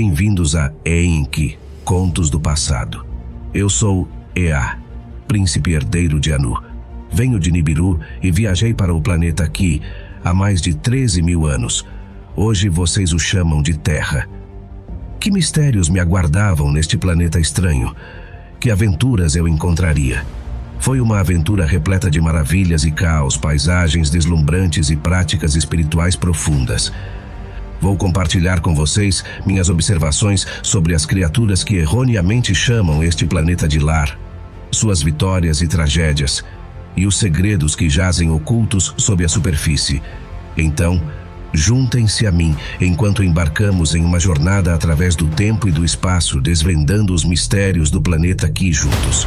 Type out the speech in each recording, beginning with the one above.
Bem-vindos a Enki, Contos do Passado. Eu sou Ea, príncipe herdeiro de Anu. Venho de Nibiru e viajei para o planeta aqui há mais de 13 mil anos. Hoje vocês o chamam de Terra. Que mistérios me aguardavam neste planeta estranho? Que aventuras eu encontraria? Foi uma aventura repleta de maravilhas e caos, paisagens deslumbrantes e práticas espirituais profundas. Vou compartilhar com vocês minhas observações sobre as criaturas que erroneamente chamam este planeta de lar, suas vitórias e tragédias, e os segredos que jazem ocultos sob a superfície. Então, Juntem-se a mim enquanto embarcamos em uma jornada através do tempo e do espaço, desvendando os mistérios do planeta aqui juntos.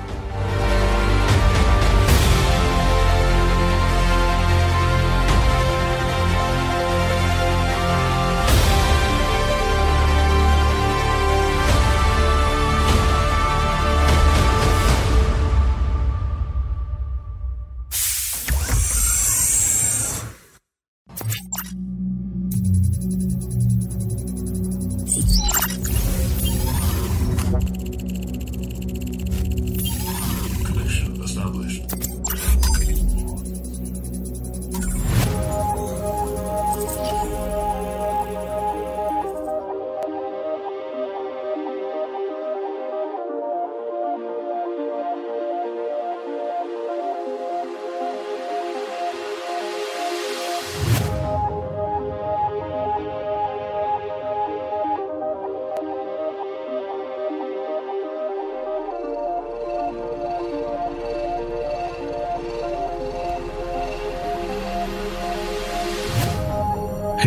águas.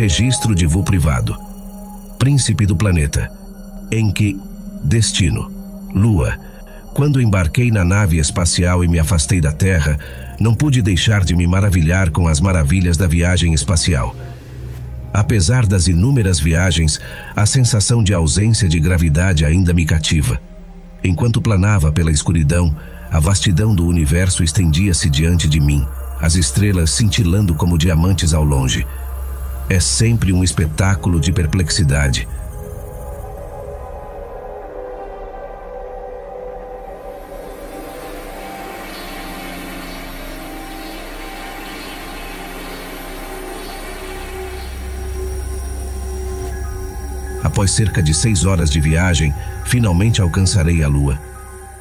Registro de voo privado. Príncipe do planeta. Em que destino? Lua. Quando embarquei na nave espacial e me afastei da Terra, não pude deixar de me maravilhar com as maravilhas da viagem espacial. Apesar das inúmeras viagens, a sensação de ausência de gravidade ainda me cativa. Enquanto planava pela escuridão, a vastidão do universo estendia-se diante de mim, as estrelas cintilando como diamantes ao longe é sempre um espetáculo de perplexidade. Após cerca de seis horas de viagem, finalmente alcançarei a Lua.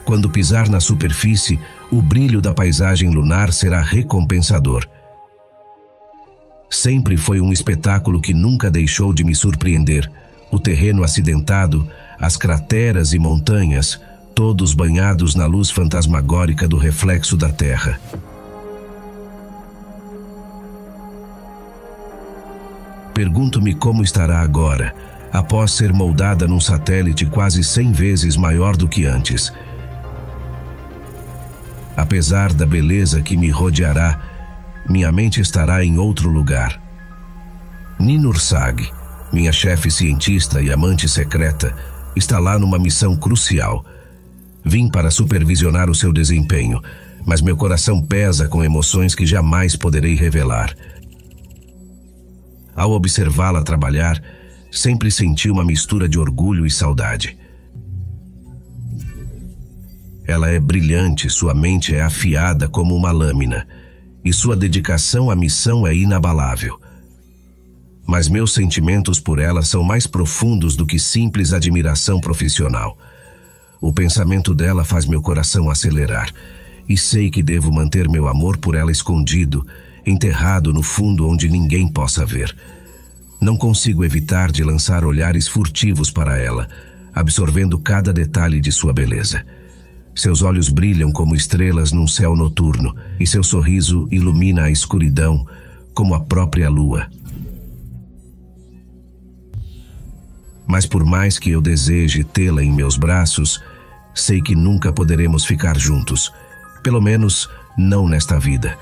Quando pisar na superfície, o brilho da paisagem lunar será recompensador. Sempre foi um espetáculo que nunca deixou de me surpreender. O terreno acidentado, as crateras e montanhas, todos banhados na luz fantasmagórica do reflexo da Terra. Pergunto-me como estará agora, após ser moldada num satélite quase cem vezes maior do que antes. Apesar da beleza que me rodeará, minha mente estará em outro lugar. Ninursag, minha chefe cientista e amante secreta, está lá numa missão crucial. Vim para supervisionar o seu desempenho, mas meu coração pesa com emoções que jamais poderei revelar. Ao observá-la trabalhar, sempre senti uma mistura de orgulho e saudade. Ela é brilhante, sua mente é afiada como uma lâmina e sua dedicação à missão é inabalável. Mas meus sentimentos por ela são mais profundos do que simples admiração profissional. O pensamento dela faz meu coração acelerar, e sei que devo manter meu amor por ela escondido, enterrado no fundo onde ninguém possa ver. Não consigo evitar de lançar olhares furtivos para ela, absorvendo cada detalhe de sua beleza. Seus olhos brilham como estrelas num céu noturno, e seu sorriso ilumina a escuridão como a própria lua. Mas por mais que eu deseje tê-la em meus braços, sei que nunca poderemos ficar juntos. Pelo menos, não nesta vida.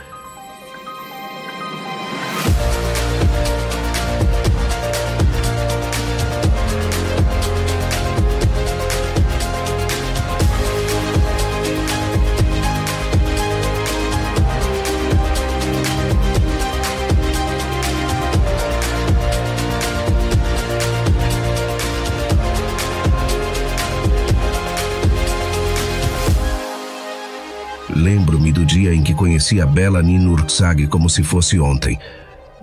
Lembro-me do dia em que conheci a bela Ninurksag como se fosse ontem.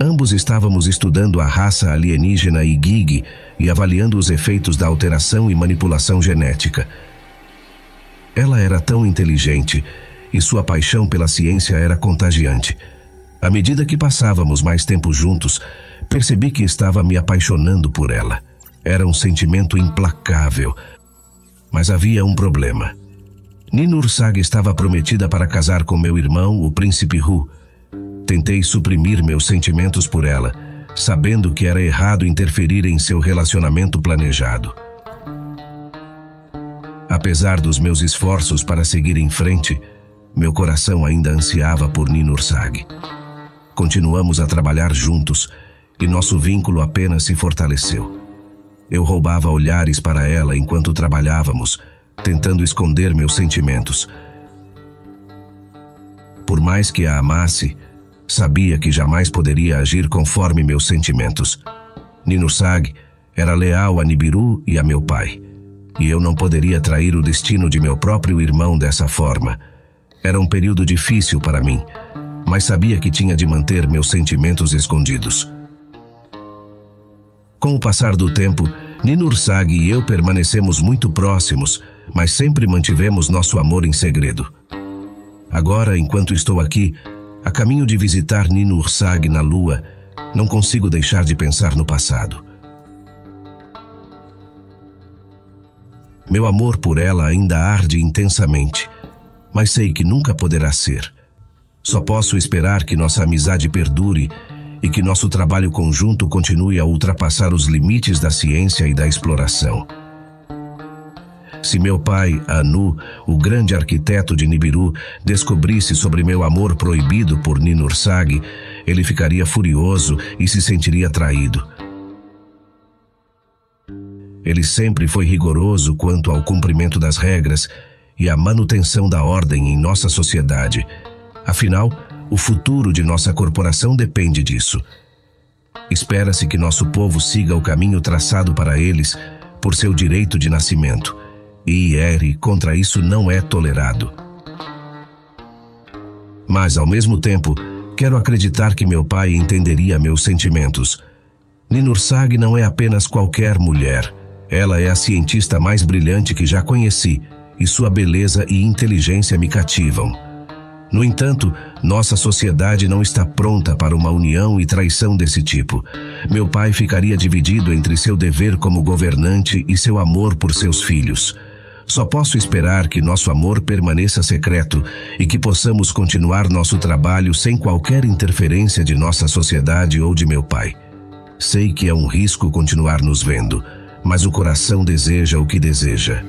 Ambos estávamos estudando a raça alienígena Igig e avaliando os efeitos da alteração e manipulação genética. Ela era tão inteligente e sua paixão pela ciência era contagiante. À medida que passávamos mais tempo juntos, percebi que estava me apaixonando por ela. Era um sentimento implacável. Mas havia um problema. Ninursag estava prometida para casar com meu irmão, o príncipe Hu. Tentei suprimir meus sentimentos por ela, sabendo que era errado interferir em seu relacionamento planejado. Apesar dos meus esforços para seguir em frente, meu coração ainda ansiava por Ninursag. Continuamos a trabalhar juntos e nosso vínculo apenas se fortaleceu. Eu roubava olhares para ela enquanto trabalhávamos tentando esconder meus sentimentos. Por mais que a amasse, sabia que jamais poderia agir conforme meus sentimentos. Ninusag era leal a Nibiru e a meu pai, e eu não poderia trair o destino de meu próprio irmão dessa forma. Era um período difícil para mim, mas sabia que tinha de manter meus sentimentos escondidos. Com o passar do tempo, Ninursag e eu permanecemos muito próximos, mas sempre mantivemos nosso amor em segredo. Agora, enquanto estou aqui, a caminho de visitar Nino Ursag na Lua, não consigo deixar de pensar no passado. Meu amor por ela ainda arde intensamente, mas sei que nunca poderá ser. Só posso esperar que nossa amizade perdure e que nosso trabalho conjunto continue a ultrapassar os limites da ciência e da exploração. Se meu pai, Anu, o grande arquiteto de Nibiru, descobrisse sobre meu amor proibido por Ninursag, ele ficaria furioso e se sentiria traído. Ele sempre foi rigoroso quanto ao cumprimento das regras e à manutenção da ordem em nossa sociedade. Afinal, o futuro de nossa corporação depende disso. Espera-se que nosso povo siga o caminho traçado para eles por seu direito de nascimento e IR contra isso não é tolerado. Mas, ao mesmo tempo, quero acreditar que meu pai entenderia meus sentimentos. Ninursag não é apenas qualquer mulher. Ela é a cientista mais brilhante que já conheci, e sua beleza e inteligência me cativam. No entanto, nossa sociedade não está pronta para uma união e traição desse tipo. Meu pai ficaria dividido entre seu dever como governante e seu amor por seus filhos. Só posso esperar que nosso amor permaneça secreto e que possamos continuar nosso trabalho sem qualquer interferência de nossa sociedade ou de meu pai. Sei que é um risco continuar nos vendo, mas o coração deseja o que deseja.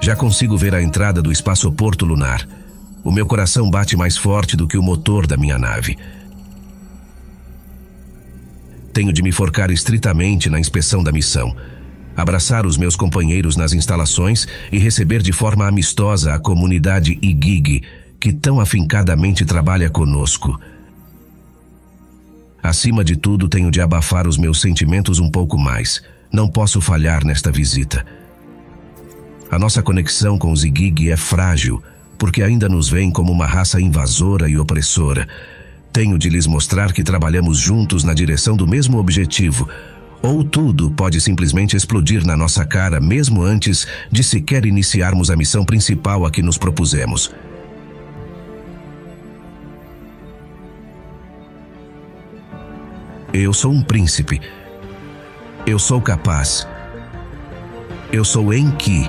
Já consigo ver a entrada do espaçoporto lunar. O meu coração bate mais forte do que o motor da minha nave. Tenho de me forcar estritamente na inspeção da missão, abraçar os meus companheiros nas instalações e receber de forma amistosa a comunidade IGIG, que tão afincadamente trabalha conosco. Acima de tudo, tenho de abafar os meus sentimentos um pouco mais. Não posso falhar nesta visita. A nossa conexão com os Igig é frágil, porque ainda nos veem como uma raça invasora e opressora. Tenho de lhes mostrar que trabalhamos juntos na direção do mesmo objetivo, ou tudo pode simplesmente explodir na nossa cara mesmo antes de sequer iniciarmos a missão principal a que nos propusemos. Eu sou um príncipe. Eu sou capaz. Eu sou Enki.